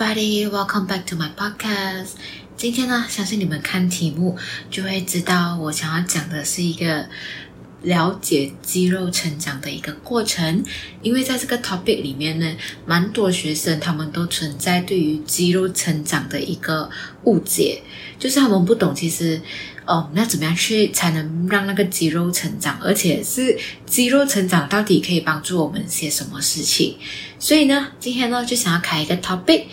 everybody, welcome back to my podcast. 今天呢，相信你们看题目就会知道，我想要讲的是一个了解肌肉成长的一个过程。因为在这个 topic 里面呢，蛮多学生他们都存在对于肌肉成长的一个误解，就是他们不懂其实。哦，那怎么样去才能让那个肌肉成长？而且是肌肉成长到底可以帮助我们些什么事情？所以呢，今天呢就想要开一个 topic，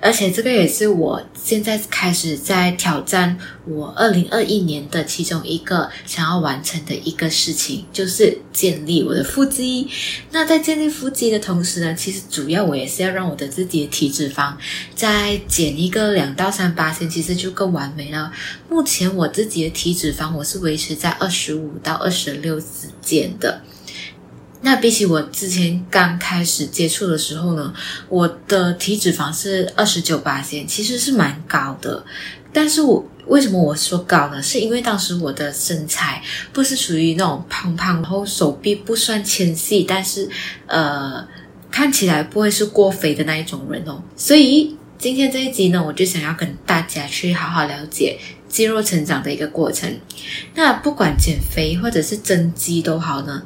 而且这个也是我现在开始在挑战我二零二一年的其中一个想要完成的一个事情，就是建立我的腹肌。那在建立腹肌的同时呢，其实主要我也是要让我的自己的体脂肪再减一个两到三八千，其实就更完美了。目前我自己的。体脂肪我是维持在二十五到二十六之间的。那比起我之前刚开始接触的时候呢，我的体脂肪是二十九巴仙，其实是蛮高的。但是我为什么我说高呢？是因为当时我的身材不是属于那种胖胖，然后手臂不算纤细，但是呃看起来不会是过肥的那一种人哦。所以今天这一集呢，我就想要跟大家去好好了解。肌肉成长的一个过程，那不管减肥或者是增肌都好呢，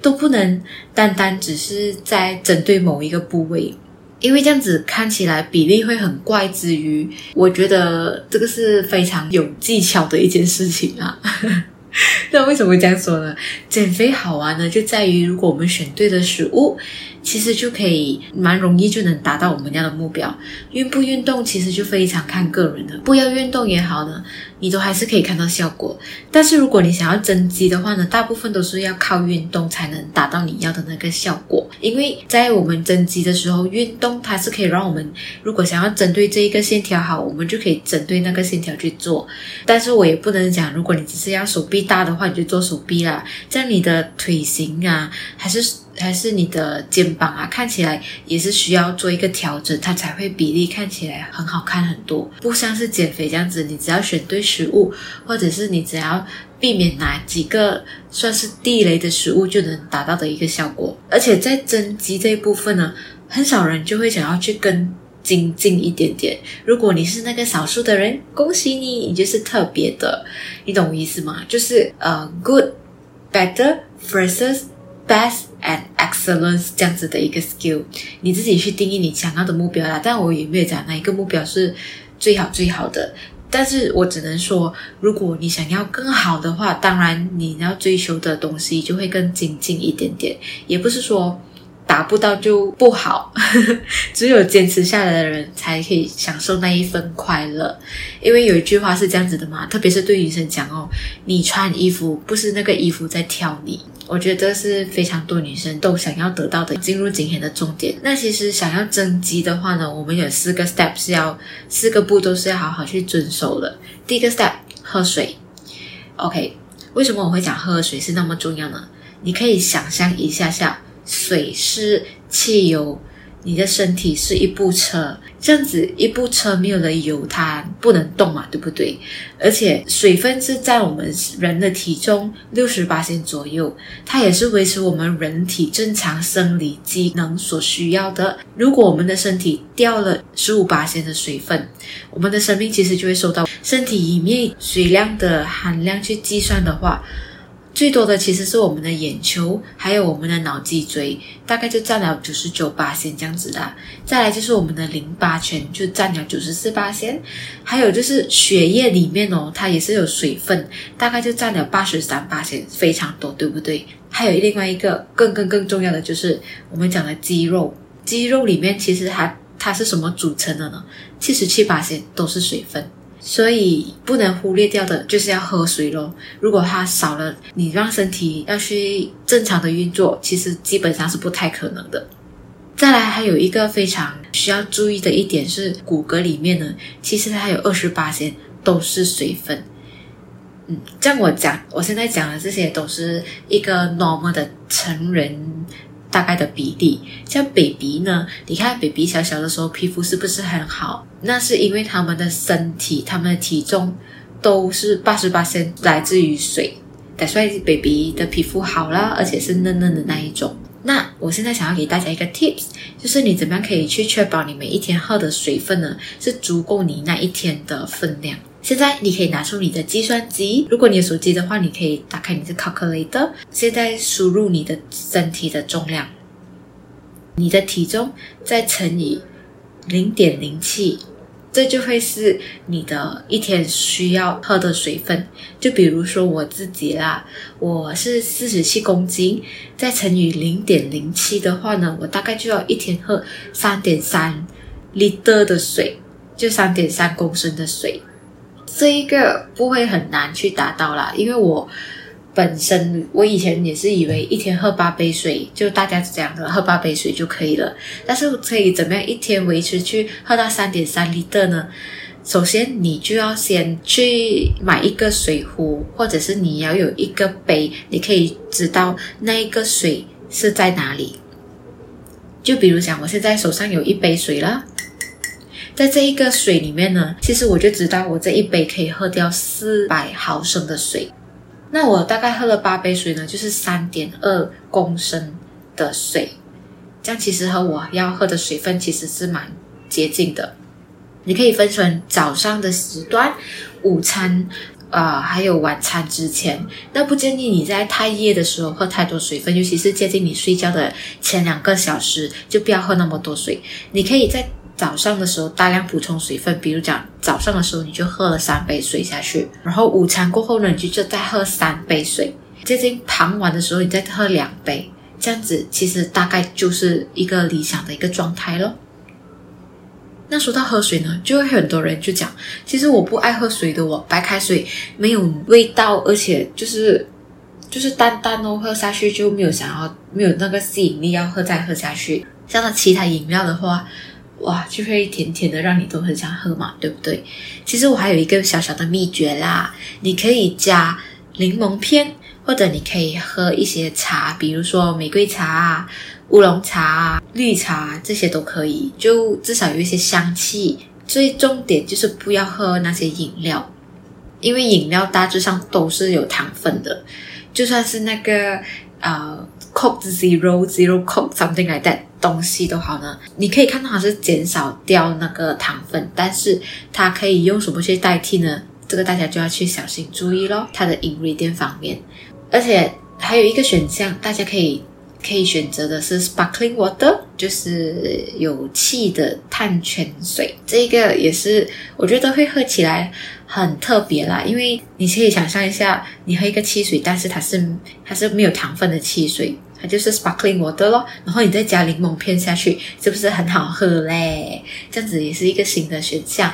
都不能单单只是在针对某一个部位，因为这样子看起来比例会很怪之余，我觉得这个是非常有技巧的一件事情啊。那为什么会这样说呢？减肥好玩呢，就在于如果我们选对的食物。其实就可以蛮容易就能达到我们要的目标。运不运动其实就非常看个人的，不要运动也好呢，你都还是可以看到效果。但是如果你想要增肌的话呢，大部分都是要靠运动才能达到你要的那个效果。因为在我们增肌的时候，运动它是可以让我们，如果想要针对这一个线条好，我们就可以针对那个线条去做。但是我也不能讲，如果你只是要手臂大的话，你就做手臂啦。这样你的腿型啊，还是。还是你的肩膀啊，看起来也是需要做一个调整，它才会比例看起来很好看很多。不像是减肥这样子，你只要选对食物，或者是你只要避免哪几个算是地雷的食物，就能达到的一个效果。而且在增肌这一部分呢，很少人就会想要去更精进一点点。如果你是那个少数的人，恭喜你，你就是特别的。你懂我意思吗？就是呃，good better versus best and excellence 这样子的一个 skill，你自己去定义你想要的目标啦。但我也没有讲哪一个目标是最好最好的，但是我只能说，如果你想要更好的话，当然你要追求的东西就会更精进一点点，也不是说。达不到就不好，只有坚持下来的人才可以享受那一份快乐。因为有一句话是这样子的嘛，特别是对女生讲哦，你穿衣服不是那个衣服在挑你。我觉得这是非常多女生都想要得到的。进入今天的重点，那其实想要增肌的话呢，我们有四个 step 是要四个步骤是要好好去遵守的。第一个 step，喝水。OK，为什么我会讲喝水是那么重要呢？你可以想象一下下。水是汽油，你的身体是一部车，这样子一部车没有了油，它不能动嘛，对不对？而且水分是在我们人的体重六十八%左右，它也是维持我们人体正常生理机能所需要的。如果我们的身体掉了十五%的水分，我们的生命其实就会受到身体里面水量的含量去计算的话。最多的其实是我们的眼球，还有我们的脑脊椎，大概就占了九十九八仙这样子的。再来就是我们的淋巴圈，就占了九十四八仙。还有就是血液里面哦，它也是有水分，大概就占了八十三八仙，非常多，对不对？还有另外一个更更更重要的就是我们讲的肌肉，肌肉里面其实它它是什么组成的呢？七十七八仙都是水分。所以不能忽略掉的就是要喝水咯。如果它少了，你让身体要去正常的运作，其实基本上是不太可能的。再来，还有一个非常需要注意的一点是，骨骼里面呢，其实它有二十八%都是水分。嗯，这样我讲，我现在讲的这些都是一个 normal 的成人。大概的比例，像 baby 呢，你看 baby 小小的时候皮肤是不是很好？那是因为他们的身体、他们的体重都是88%来自于水，所以 baby 的皮肤好了，而且是嫩嫩的那一种。那我现在想要给大家一个 tips，就是你怎么样可以去确保你每一天喝的水分呢，是足够你那一天的分量。现在你可以拿出你的计算机，如果你有手机的话，你可以打开你的 calculator，现在输入你的身体的重量，你的体重再乘以零点零七。这就会是你的一天需要喝的水分。就比如说我自己啦，我是四十七公斤，再乘以零点零七的话呢，我大概就要一天喝三点三 liter 的水，就三点三公升的水。这一个不会很难去达到啦，因为我。本身我以前也是以为一天喝八杯水，就大家这样的喝八杯水就可以了。但是可以怎么样一天维持去喝到三点三 L 呢？首先你就要先去买一个水壶，或者是你要有一个杯，你可以知道那一个水是在哪里。就比如讲，我现在手上有一杯水了，在这一个水里面呢，其实我就知道我这一杯可以喝掉四百毫升的水。那我大概喝了八杯水呢，就是三点二公升的水，这样其实和我要喝的水分其实是蛮接近的。你可以分成早上的时段、午餐，呃，还有晚餐之前。那不建议你在太夜的时候喝太多水分，尤其是接近你睡觉的前两个小时，就不要喝那么多水。你可以在早上的时候大量补充水分，比如讲早上的时候你就喝了三杯水下去，然后午餐过后呢，你就就再喝三杯水，接近傍晚的时候你再喝两杯，这样子其实大概就是一个理想的一个状态咯。那说到喝水呢，就会很多人就讲，其实我不爱喝水的，我白开水没有味道，而且就是就是淡淡哦，喝下去就没有想要没有那个吸引力要喝再喝下去。像那其他饮料的话。哇，就会甜甜的，让你都很想喝嘛，对不对？其实我还有一个小小的秘诀啦，你可以加柠檬片，或者你可以喝一些茶，比如说玫瑰茶啊、乌龙茶啊、绿茶这些都可以，就至少有一些香气。最重点就是不要喝那些饮料，因为饮料大致上都是有糖分的，就算是那个呃。Coke Zero Zero Coke something like that 东西都好呢，你可以看到它是减少掉那个糖分，但是它可以用什么去代替呢？这个大家就要去小心注意咯，它的 ingredient 方面。而且还有一个选项，大家可以可以选择的是 sparkling water，就是有气的碳泉水。这个也是我觉得会喝起来很特别啦，因为你可以想象一下，你喝一个汽水，但是它是它是没有糖分的汽水。它就是 sparkling water 咯，然后你再加柠檬片下去，是不是很好喝嘞？这样子也是一个新的选项。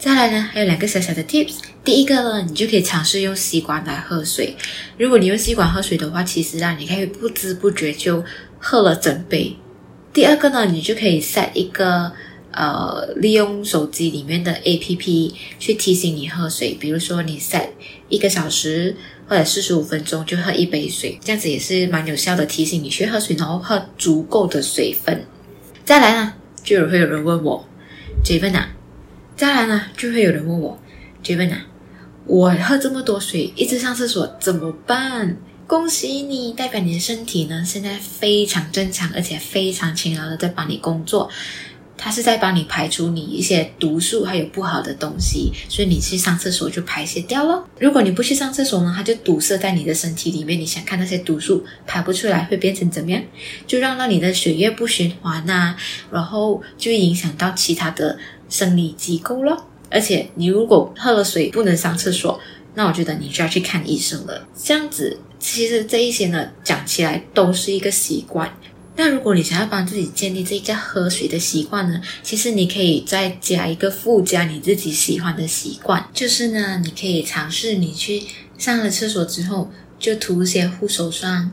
再来呢，还有两个小小的 tips。第一个呢，你就可以尝试用吸管来喝水。如果你用吸管喝水的话，其实啊，你可以不知不觉就喝了整杯。第二个呢，你就可以 set 一个呃，利用手机里面的 APP 去提醒你喝水，比如说你 set 一个小时。或者四十五分钟就喝一杯水，这样子也是蛮有效的提醒你去喝水，然后喝足够的水分。再来呢，就有会有人问我，Javen 啊，再来呢，就会有人问我，Javen 啊，我喝这么多水，一直上厕所怎么办？恭喜你，代表你的身体呢现在非常正常，而且非常勤劳的在帮你工作。它是在帮你排除你一些毒素，还有不好的东西，所以你去上厕所就排泄掉了。如果你不去上厕所呢，它就堵塞在你的身体里面。你想看那些毒素排不出来，会变成怎么样？就让到你的血液不循环呐、啊，然后就影响到其他的生理机构了。而且你如果喝了水不能上厕所，那我觉得你就要去看医生了。这样子，其实这一些呢，讲起来都是一个习惯。那如果你想要帮自己建立这个喝水的习惯呢，其实你可以再加一个附加你自己喜欢的习惯，就是呢，你可以尝试你去上了厕所之后就涂一些护手霜，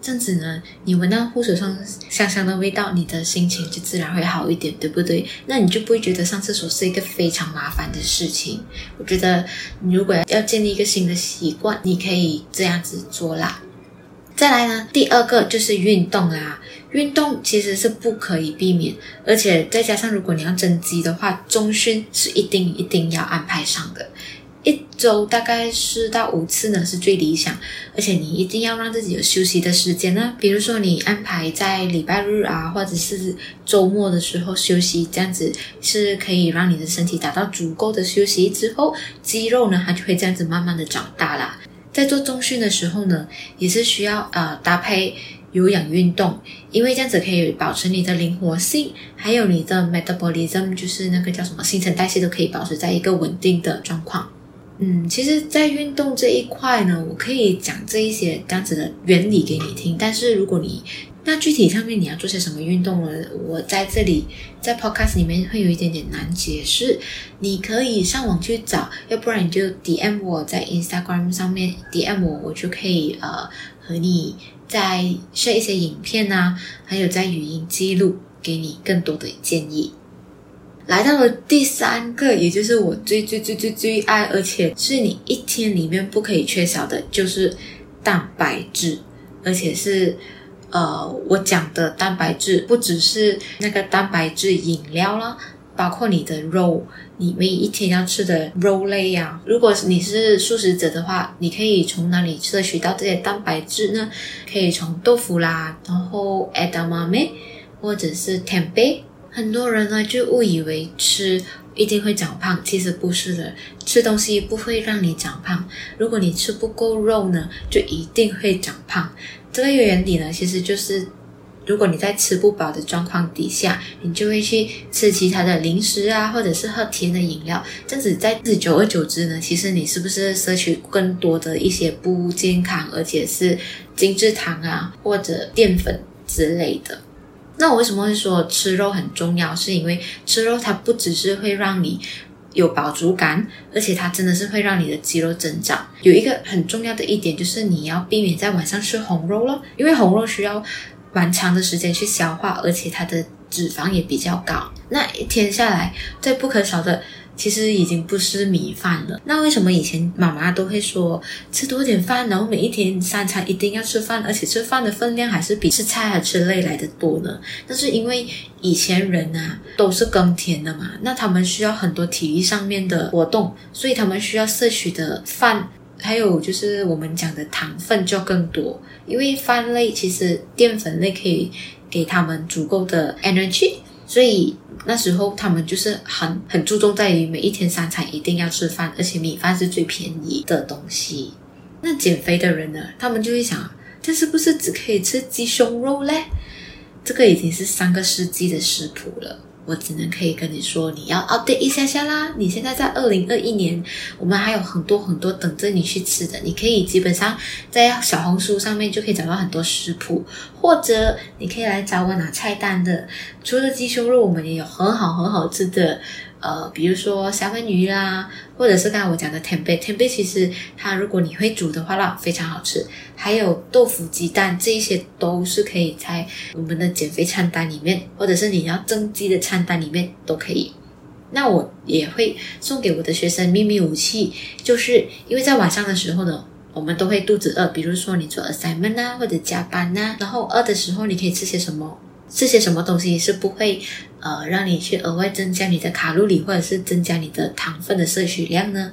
这样子呢，你闻到护手霜香香的味道，你的心情就自然会好一点，对不对？那你就不会觉得上厕所是一个非常麻烦的事情。我觉得你如果要建立一个新的习惯，你可以这样子做啦。再来呢，第二个就是运动啦。运动其实是不可以避免，而且再加上如果你要增肌的话，中训是一定一定要安排上的。一周大概四到五次呢是最理想，而且你一定要让自己有休息的时间呢，比如说你安排在礼拜日啊，或者是周末的时候休息，这样子是可以让你的身体达到足够的休息之后，肌肉呢它就会这样子慢慢的长大啦。在做重训的时候呢，也是需要呃搭配有氧运动，因为这样子可以保持你的灵活性，还有你的 metabolism，就是那个叫什么新陈代谢都可以保持在一个稳定的状况。嗯，其实，在运动这一块呢，我可以讲这一些这样子的原理给你听。但是，如果你那具体上面你要做些什么运动呢？我在这里在 podcast 里面会有一点点难解释。你可以上网去找，要不然你就 DM 我在 Instagram 上面 DM 我，我就可以呃和你再 share 一些影片啊，还有在语音记录给你更多的建议。来到了第三个，也就是我最最最最最爱，而且是你一天里面不可以缺少的，就是蛋白质。而且是，呃，我讲的蛋白质不只是那个蛋白质饮料啦，包括你的肉，你每一天要吃的肉类呀、啊。如果你是素食者的话，你可以从哪里摄取到这些蛋白质呢？可以从豆腐啦，然后 edamame 或者是 tempeh。很多人呢就误以为吃一定会长胖，其实不是的，吃东西不会让你长胖。如果你吃不够肉呢，就一定会长胖。这个原理呢，其实就是如果你在吃不饱的状况底下，你就会去吃其他的零食啊，或者是喝甜的饮料，这样子在久而久之呢，其实你是不是摄取更多的一些不健康，而且是精制糖啊，或者淀粉之类的？那我为什么会说吃肉很重要？是因为吃肉它不只是会让你有饱足感，而且它真的是会让你的肌肉增长。有一个很重要的一点就是你要避免在晚上吃红肉了，因为红肉需要蛮长的时间去消化，而且它的脂肪也比较高。那一天下来，最不可少的。其实已经不是米饭了。那为什么以前妈妈都会说吃多点饭，然后每一天三餐一定要吃饭，而且吃饭的分量还是比吃菜还吃类来的多呢？那是因为以前人啊都是耕田的嘛，那他们需要很多体力上面的活动，所以他们需要摄取的饭，还有就是我们讲的糖分就更多。因为饭类其实淀粉类可以给他们足够的 energy，所以。那时候他们就是很很注重在于每一天三餐一定要吃饭，而且米饭是最便宜的东西。那减肥的人呢，他们就会想，这是不是只可以吃鸡胸肉嘞？这个已经是三个世纪的食谱了。我只能可以跟你说，你要 update 一下下啦。你现在在二零二一年，我们还有很多很多等着你去吃的。你可以基本上在小红书上面就可以找到很多食谱，或者你可以来找我拿菜单的。除了鸡胸肉，我们也有很好很好吃的。呃，比如说三文鱼啦，或者是刚才我讲的 tempeh，tempeh 其实它如果你会煮的话，那非常好吃。还有豆腐鸡蛋，这一些都是可以在我们的减肥餐单里面，或者是你要增肌的餐单里面都可以。那我也会送给我的学生秘密武器，就是因为在晚上的时候呢，我们都会肚子饿，比如说你做 assignment 啊，或者加班呐、然后饿的时候你可以吃些什么？吃些什么东西是不会呃让你去额外增加你的卡路里或者是增加你的糖分的摄取量呢？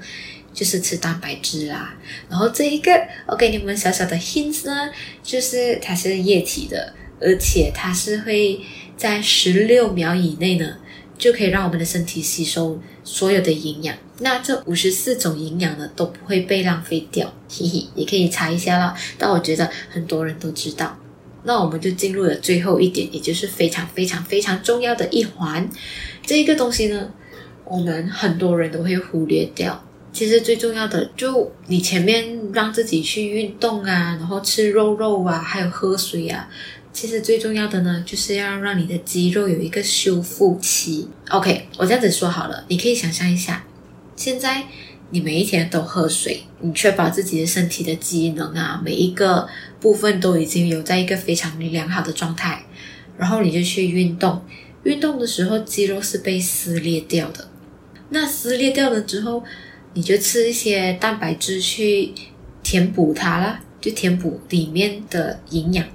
就是吃蛋白质啦。然后这一个我给你们小小的 hint 呢，就是它是液体的，而且它是会在十六秒以内呢就可以让我们的身体吸收所有的营养。那这五十四种营养呢都不会被浪费掉，嘿嘿，你可以查一下啦。但我觉得很多人都知道。那我们就进入了最后一点，也就是非常非常非常重要的一环。这一个东西呢，我们很多人都会忽略掉。其实最重要的，就你前面让自己去运动啊，然后吃肉肉啊，还有喝水啊。其实最重要的呢，就是要让你的肌肉有一个修复期。OK，我这样子说好了，你可以想象一下，现在。你每一天都喝水，你确保自己的身体的机能啊，每一个部分都已经有在一个非常良好的状态，然后你就去运动。运动的时候，肌肉是被撕裂掉的。那撕裂掉了之后，你就吃一些蛋白质去填补它啦，就填补里面的营养。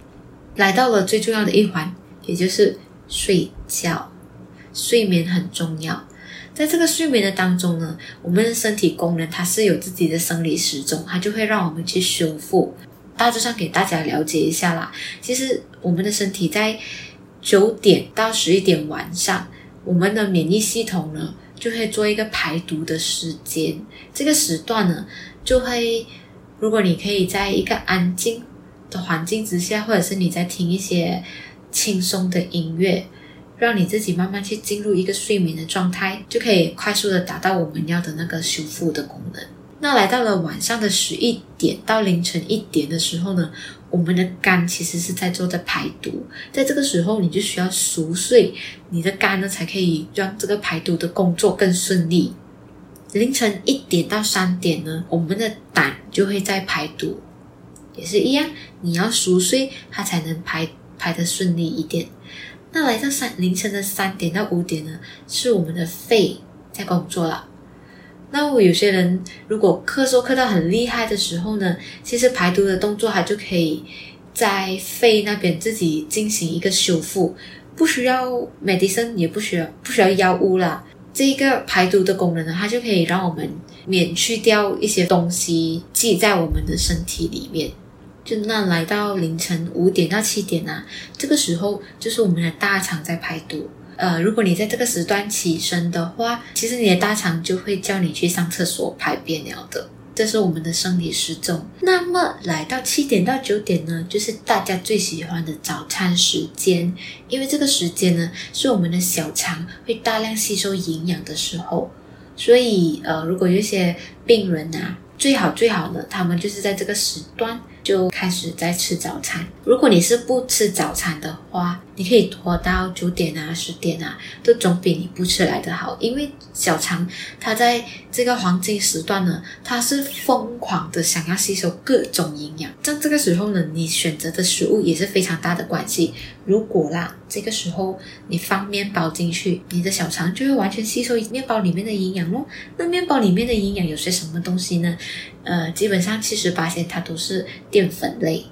来到了最重要的一环，也就是睡觉。睡眠很重要。在这个睡眠的当中呢，我们的身体功能它是有自己的生理时钟，它就会让我们去修复。大致上给大家了解一下啦。其实我们的身体在九点到十一点晚上，我们的免疫系统呢就会做一个排毒的时间。这个时段呢，就会如果你可以在一个安静的环境之下，或者是你在听一些轻松的音乐。让你自己慢慢去进入一个睡眠的状态，就可以快速的达到我们要的那个修复的功能。那来到了晚上的十一点到凌晨一点的时候呢，我们的肝其实是在做着排毒，在这个时候你就需要熟睡，你的肝呢才可以让这个排毒的工作更顺利。凌晨一点到三点呢，我们的胆就会在排毒，也是一样，你要熟睡，它才能排排的顺利一点。那来到三凌晨的三点到五点呢，是我们的肺在工作了。那我有些人如果咳嗽咳到很厉害的时候呢，其实排毒的动作它就可以在肺那边自己进行一个修复，不需要 medicine，也不需要不需要药物啦。这一个排毒的功能呢，它就可以让我们免去掉一些东西积在我们的身体里面。就那来到凌晨五点到七点啊，这个时候就是我们的大肠在排毒。呃，如果你在这个时段起身的话，其实你的大肠就会叫你去上厕所排便了的。这是我们的生理时钟。那么来到七点到九点呢，就是大家最喜欢的早餐时间，因为这个时间呢是我们的小肠会大量吸收营养的时候。所以呃，如果有些病人啊，最好最好呢，他们就是在这个时段。就开始在吃早餐。如果你是不吃早餐的话，你可以拖到九点啊、十点啊，都总比你不吃来的好。因为小肠它在这个黄金时段呢，它是疯狂的想要吸收各种营养。在这个时候呢，你选择的食物也是非常大的关系。如果啦，这个时候你放面包进去，你的小肠就会完全吸收面包里面的营养咯。那面包里面的营养有些什么东西呢？呃，基本上七十八它都是淀粉类，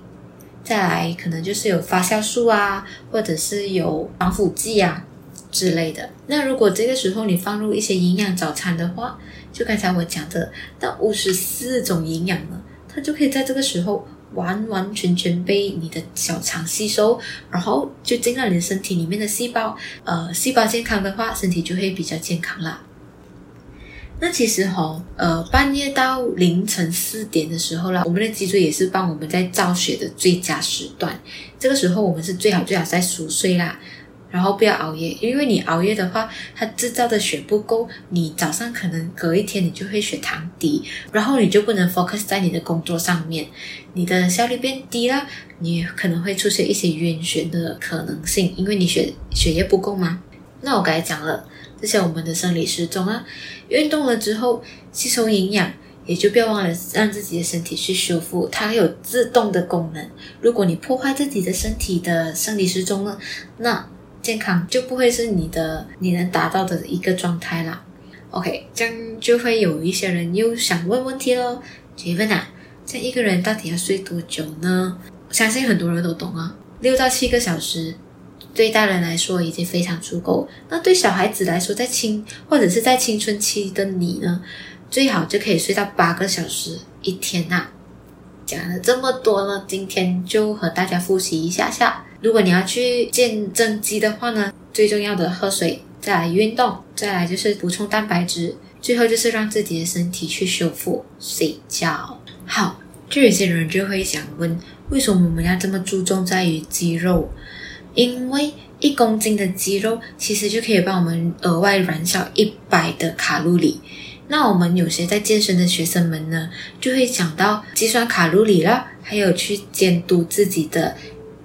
再来可能就是有发酵素啊，或者是有防腐剂啊之类的。那如果这个时候你放入一些营养早餐的话，就刚才我讲的那五十四种营养呢，它就可以在这个时候完完全全被你的小肠吸收，然后就进到你身体里面的细胞。呃，细胞健康的话，身体就会比较健康啦。那其实哈，呃，半夜到凌晨四点的时候啦，我们的脊椎也是帮我们在造血的最佳时段。这个时候我们是最好最好在熟睡啦，然后不要熬夜，因为你熬夜的话，它制造的血不够，你早上可能隔一天你就会血糖低，然后你就不能 focus 在你的工作上面，你的效率变低了，你可能会出现一些晕眩的可能性，因为你血血液不够嘛。那我刚才讲了。这些我们的生理时钟啊，运动了之后吸收营养，也就不要忘了让自己的身体去修复，它有自动的功能。如果你破坏自己的身体的生理时钟呢，那健康就不会是你的你能达到的一个状态啦。OK，这样就会有一些人又想问问题喽，请问啊，这一个人到底要睡多久呢？相信很多人都懂啊，六到七个小时。对大人来说已经非常足够，那对小孩子来说，在青或者是在青春期的你呢，最好就可以睡到八个小时一天呐、啊。讲了这么多呢，今天就和大家复习一下下。如果你要去见增肌的话呢，最重要的喝水，再来运动，再来就是补充蛋白质，最后就是让自己的身体去修复睡觉。好，就有些人就会想问，为什么我们要这么注重在于肌肉？因为一公斤的肌肉其实就可以帮我们额外燃烧一百的卡路里。那我们有些在健身的学生们呢，就会想到计算卡路里了，还有去监督自己的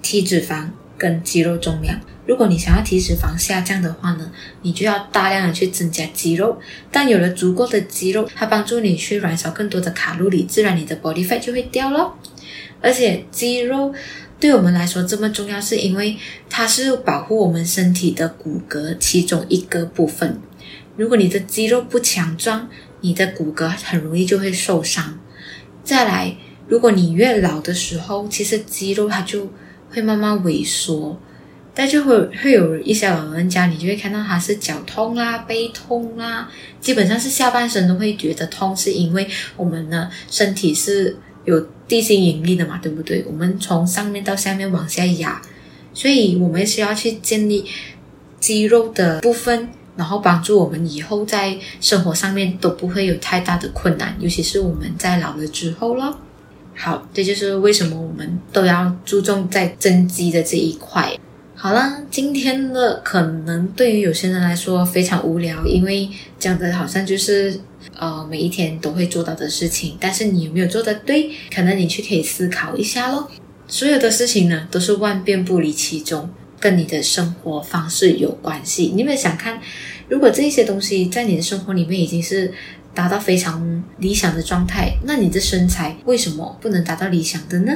体脂肪跟肌肉重量。如果你想要体脂肪下降的话呢，你就要大量的去增加肌肉。但有了足够的肌肉，它帮助你去燃烧更多的卡路里，自然你的 body fat 就会掉咯。而且肌肉。对我们来说这么重要，是因为它是保护我们身体的骨骼其中一个部分。如果你的肌肉不强壮，你的骨骼很容易就会受伤。再来，如果你越老的时候，其实肌肉它就会慢慢萎缩。但就会会有一些老人家，你就会看到他是脚痛啦、背痛啦，基本上是下半身都会觉得痛，是因为我们的身体是有地心引力的嘛，对不对？我们从上面到下面往下压，所以我们需要去建立肌肉的部分，然后帮助我们以后在生活上面都不会有太大的困难，尤其是我们在老了之后了。好，这就是为什么我们都要注重在增肌的这一块。好了，今天的可能对于有些人来说非常无聊，因为讲的好像就是呃每一天都会做到的事情，但是你有没有做的对？可能你去可以思考一下咯。所有的事情呢，都是万变不离其宗，跟你的生活方式有关系。你有没有想看，如果这些东西在你的生活里面已经是达到非常理想的状态，那你的身材为什么不能达到理想的呢？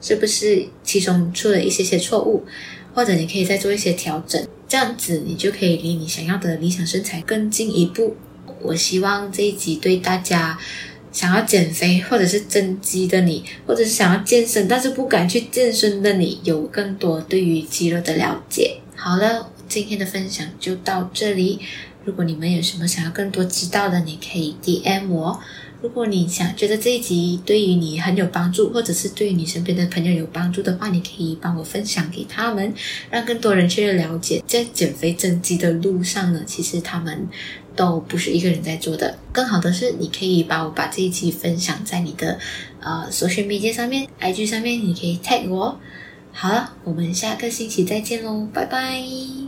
是不是其中出了一些些错误？或者你可以再做一些调整，这样子你就可以离你想要的理想身材更进一步。我希望这一集对大家想要减肥或者是增肌的你，或者是想要健身但是不敢去健身的你，有更多对于肌肉的了解。好了，今天的分享就到这里。如果你们有什么想要更多知道的，你可以 DM 我。如果你想觉得这一集对于你很有帮助，或者是对于你身边的朋友有帮助的话，你可以帮我分享给他们，让更多人去了解，在减肥增肌的路上呢，其实他们都不是一个人在做的。更好的是，你可以把我把这一集分享在你的呃社群媒体上面，IG 上面，你可以 tag 我。好了，我们下个星期再见喽，拜拜。